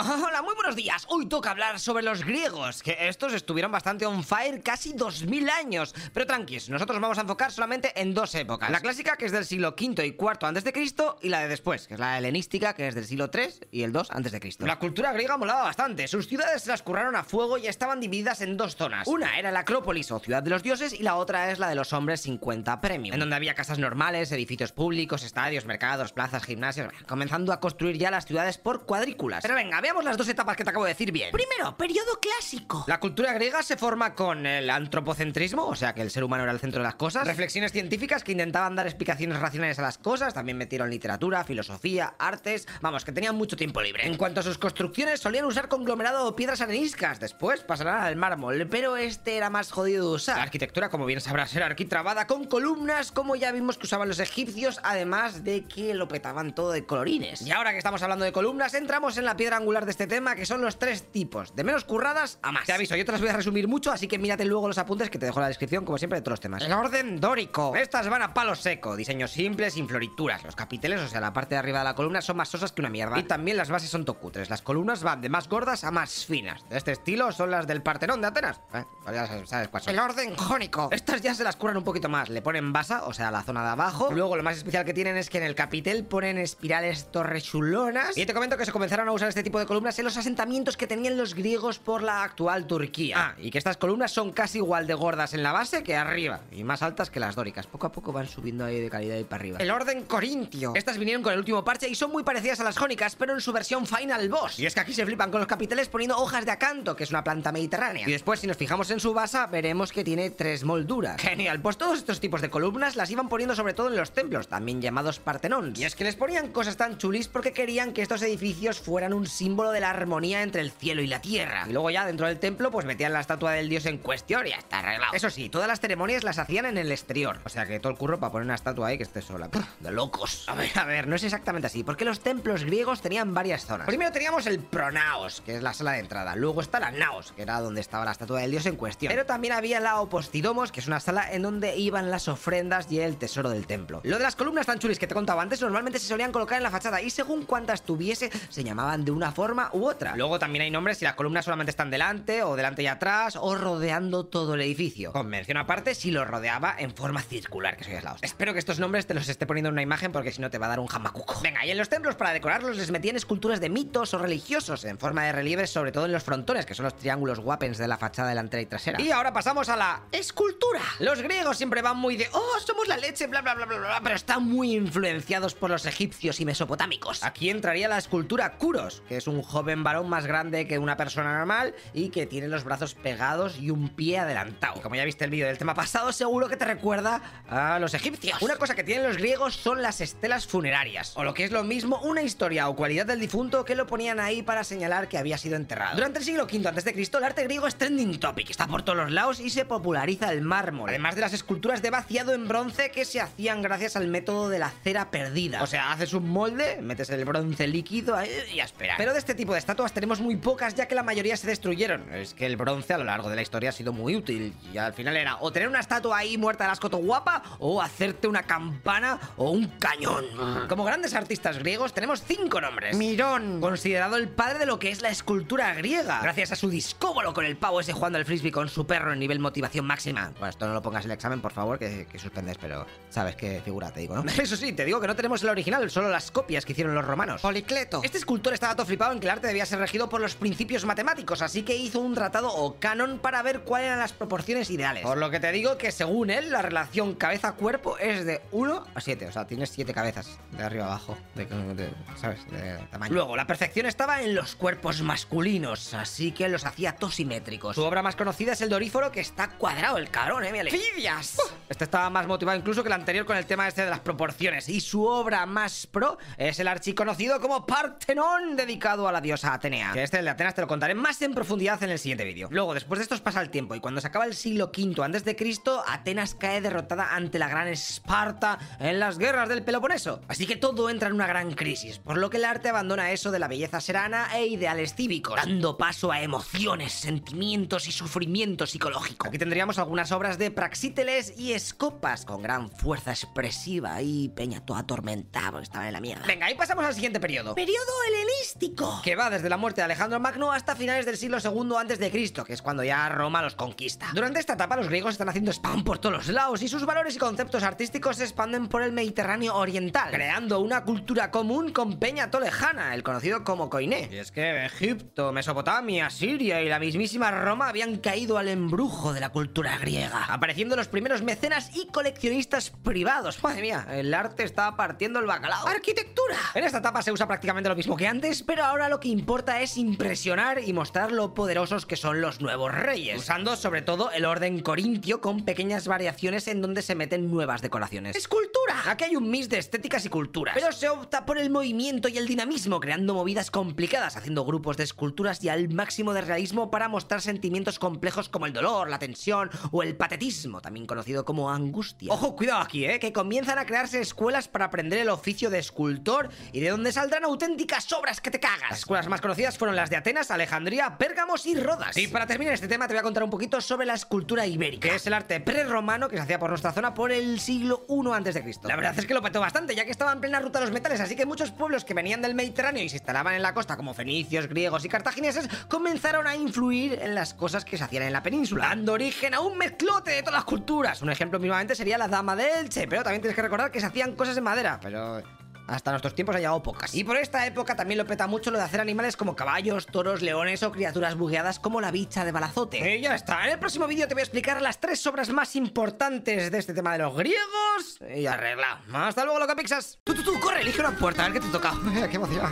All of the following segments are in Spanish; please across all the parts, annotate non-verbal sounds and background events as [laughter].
Hola, muy buenos días. Hoy toca hablar sobre los griegos, que estos estuvieron bastante on fire casi 2000 años. Pero tranquis, nosotros vamos a enfocar solamente en dos épocas. La clásica, que es del siglo V y IV antes de Cristo, y la de después, que es la helenística, que es del siglo III y el II antes de Cristo. La cultura griega molaba bastante. Sus ciudades se las curraron a fuego y estaban divididas en dos zonas. Una era la Acrópolis o ciudad de los dioses y la otra es la de los hombres 50 premium, en donde había casas normales, edificios públicos, estadios, mercados, plazas, gimnasios, comenzando a construir ya las ciudades por cuadrículas. Pero venga, veamos las dos etapas que te acabo de decir bien. Primero, periodo clásico. La cultura griega se forma con el antropocentrismo, o sea que el ser humano era el centro de las cosas, reflexiones científicas que intentaban dar explicaciones racionales a las cosas, también metieron literatura, filosofía, artes, vamos, que tenían mucho tiempo libre. En cuanto a sus construcciones, solían usar conglomerado o piedras areniscas, después pasarán al mármol, pero este era más jodido de usar. La arquitectura, como bien sabrás, era arquitrabada con columnas, como ya vimos que usaban los egipcios, además de que lo petaban todo de colorines. Y ahora que estamos hablando de columnas, entramos en la piedra angular de este tema, que son los tres tipos, de menos curradas a más. Te aviso, yo te las voy a resumir mucho, así que mírate luego los apuntes que te dejo en la descripción, como siempre, de todos los temas. El orden dórico. Estas van a palo seco, diseños simples, sin florituras. Los capiteles, o sea, la parte de arriba de la columna, son más sosas que una mierda. Y también las bases son tocutres. Las columnas van de más gordas a más finas. De este estilo son las del Partenón de Atenas. Eh, pues ya sabes cuáles son. El orden jónico. Estas ya se las curan un poquito más. Le ponen basa, o sea, la zona de abajo. Luego, lo más especial que tienen es que en el capitel ponen espirales torrechulonas. Y te comento que se comenzaron a usar este tipo de columnas en los asentamientos que tenían los griegos por la actual Turquía. Ah, y que estas columnas son casi igual de gordas en la base que arriba. Y más altas que las dóricas. Poco a poco van subiendo ahí de calidad y para arriba. El orden corintio. Estas vinieron con el último parche y son muy parecidas a las jónicas, pero en su versión final boss. Y es que aquí se flipan con los capiteles poniendo hojas de acanto, que es una planta mediterránea. Y después, si nos fijamos en su base, veremos que tiene tres molduras. Genial, pues todos estos tipos de columnas las iban poniendo sobre todo en los templos, también llamados partenons. Y es que les ponían cosas tan chulis porque querían que estos edificios fueran un símbolo de la armonía entre el cielo y la tierra. Y luego ya dentro del templo, pues metían la estatua del dios en cuestión y ya está arreglado. Eso sí, todas las ceremonias las hacían en el exterior. O sea que todo el curro para poner una estatua ahí que esté sola. De locos. A ver, a ver, no es exactamente así, porque los templos griegos tenían varias zonas. Primero teníamos el pronaos, que es la sala de entrada. Luego está la naos, que era donde estaba la estatua del dios en cuestión. Pero también había la opostidomos, que es una sala en donde iban las ofrendas y el tesoro del templo. Lo de las columnas tan chulis que te contaba antes, normalmente se solían colocar en la fachada y según cuántas tuviese, se llamaban de una u otra. Luego también hay nombres si las columnas solamente están delante, o delante y atrás, o rodeando todo el edificio. Con mención aparte si lo rodeaba en forma circular, que soy la hostia. Espero que estos nombres te los esté poniendo en una imagen porque si no te va a dar un jamacuco. Venga, y en los templos para decorarlos les metían esculturas de mitos o religiosos en forma de relieves, sobre todo en los frontones, que son los triángulos guapens de la fachada delantera y trasera. Y ahora pasamos a la escultura. Los griegos siempre van muy de, oh, somos la leche, bla, bla, bla, bla, bla, pero están muy influenciados por los egipcios y mesopotámicos. Aquí entraría la escultura Kuros, que es un joven varón más grande que una persona normal y que tiene los brazos pegados y un pie adelantado. Como ya viste el vídeo del tema pasado, seguro que te recuerda a los egipcios. Una cosa que tienen los griegos son las estelas funerarias, o lo que es lo mismo, una historia o cualidad del difunto que lo ponían ahí para señalar que había sido enterrado. Durante el siglo V a.C., el arte griego es trending topic, está por todos los lados y se populariza el mármol, además de las esculturas de vaciado en bronce que se hacían gracias al método de la cera perdida. O sea, haces un molde, metes el bronce líquido ahí y a esperar. De este tipo de estatuas tenemos muy pocas ya que la mayoría se destruyeron. Es que el bronce a lo largo de la historia ha sido muy útil y al final era o tener una estatua ahí muerta de ascoto guapa o hacerte una campana o un cañón. Como grandes artistas griegos tenemos cinco nombres. Mirón, considerado el padre de lo que es la escultura griega, gracias a su discóbolo con el pavo ese jugando al frisbee con su perro en nivel motivación máxima. Bueno, esto no lo pongas en el examen, por favor, que, que suspendes, pero sabes qué figura te digo, ¿no? [laughs] Eso sí, te digo que no tenemos el original, solo las copias que hicieron los romanos. Policleto. Este escultor estaba todo flipado en que el arte debía ser regido por los principios matemáticos, así que hizo un tratado o canon para ver cuáles eran las proporciones ideales. Por lo que te digo que según él, la relación cabeza-cuerpo es de 1 a 7, o sea, tienes 7 cabezas de arriba abajo, de, de, ¿sabes? De tamaño. Luego, la perfección estaba en los cuerpos masculinos, así que los hacía tosimétricos. Su obra más conocida es el Doríforo, que está cuadrado el cabrón, ¿eh? ¡Fidias! Este estaba más motivado incluso que el anterior con el tema este de las proporciones. Y su obra más pro es el archiconocido como Partenón, dedicado a la diosa Atenea. Que este, el de Atenas, te lo contaré más en profundidad en el siguiente vídeo. Luego, después de estos pasa el tiempo, y cuando se acaba el siglo V antes de Cristo, Atenas cae derrotada ante la gran Esparta en las guerras del Peloponeso. Así que todo entra en una gran crisis, por lo que el arte abandona eso de la belleza serana e ideales cívicos, dando paso a emociones, sentimientos y sufrimiento psicológico. Aquí tendríamos algunas obras de Praxíteles y Escopas, con gran fuerza expresiva y peña todo atormentado, estaba en la mierda. Venga, ahí pasamos al siguiente periodo. Periodo helenístico. Que va desde la muerte de Alejandro Magno hasta finales del siglo II antes de Cristo, que es cuando ya Roma los conquista. Durante esta etapa los griegos están haciendo spam por todos los lados y sus valores y conceptos artísticos se expanden por el Mediterráneo oriental, creando una cultura común con Peña Tolejana, el conocido como Koiné. Y es que Egipto, Mesopotamia, Siria y la mismísima Roma habían caído al embrujo de la cultura griega, apareciendo los primeros mecenas y coleccionistas privados. Madre mía, el arte está partiendo el bacalao. ¡Arquitectura! En esta etapa se usa prácticamente lo mismo que antes, pero ahora lo que importa es impresionar y mostrar lo poderosos que son los nuevos reyes, usando sobre todo el orden corintio con pequeñas variaciones en donde se meten nuevas decoraciones. ¡Escultura! Aquí hay un mix de estéticas y culturas, pero se opta por el movimiento y el dinamismo, creando movidas complicadas, haciendo grupos de esculturas y al máximo de realismo para mostrar sentimientos complejos como el dolor, la tensión o el patetismo, también conocido como angustia. Ojo, cuidado aquí, ¿eh? Que comienzan a crearse escuelas para aprender el oficio de escultor y de donde saldrán auténticas obras que te cagas. Las escuelas más conocidas fueron las de Atenas, Alejandría, Pérgamos y Rodas. Y para terminar este tema te voy a contar un poquito sobre la escultura ibérica, que es el arte prerromano que se hacía por nuestra zona por el siglo I a.C. La verdad es que lo petó bastante, ya que estaba en plena ruta de los metales, así que muchos pueblos que venían del Mediterráneo y se instalaban en la costa, como fenicios, griegos y cartagineses, comenzaron a influir en las cosas que se hacían en la península, dando origen a un mezclote de todas las culturas. Un ejemplo mismamente sería la dama de Elche, pero también tienes que recordar que se hacían cosas de madera, pero hasta nuestros tiempos ha llegado pocas. Y por esta época también lo peta mucho lo de hacer animales como caballos, toros, leones o criaturas bugueadas como la bicha de balazote. Y ya está. En el próximo vídeo te voy a explicar las tres obras más importantes de este tema de los griegos. Y arregla. Hasta luego, loca pixas. Tú, tú, tú, corre, elige una puerta, a ver qué te toca. [laughs] ¡Qué emoción!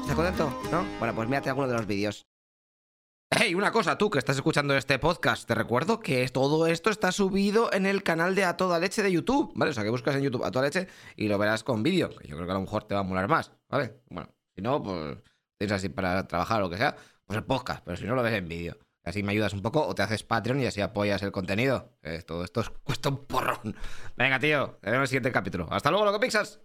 ¿Estás contento? ¿No? Bueno, pues mírate alguno de los vídeos. Hey, una cosa, tú que estás escuchando este podcast, te recuerdo que todo esto está subido en el canal de A Toda Leche de YouTube, ¿vale? O sea, que buscas en YouTube A Toda Leche y lo verás con vídeo, yo creo que a lo mejor te va a molar más, ¿vale? Bueno, si no, pues tienes así para trabajar o lo que sea, pues el podcast, pero si no lo ves en vídeo. Así me ayudas un poco o te haces Patreon y así apoyas el contenido. todo esto cuesta un porrón. Venga, tío, te en el siguiente capítulo. Hasta luego, loco Pixas.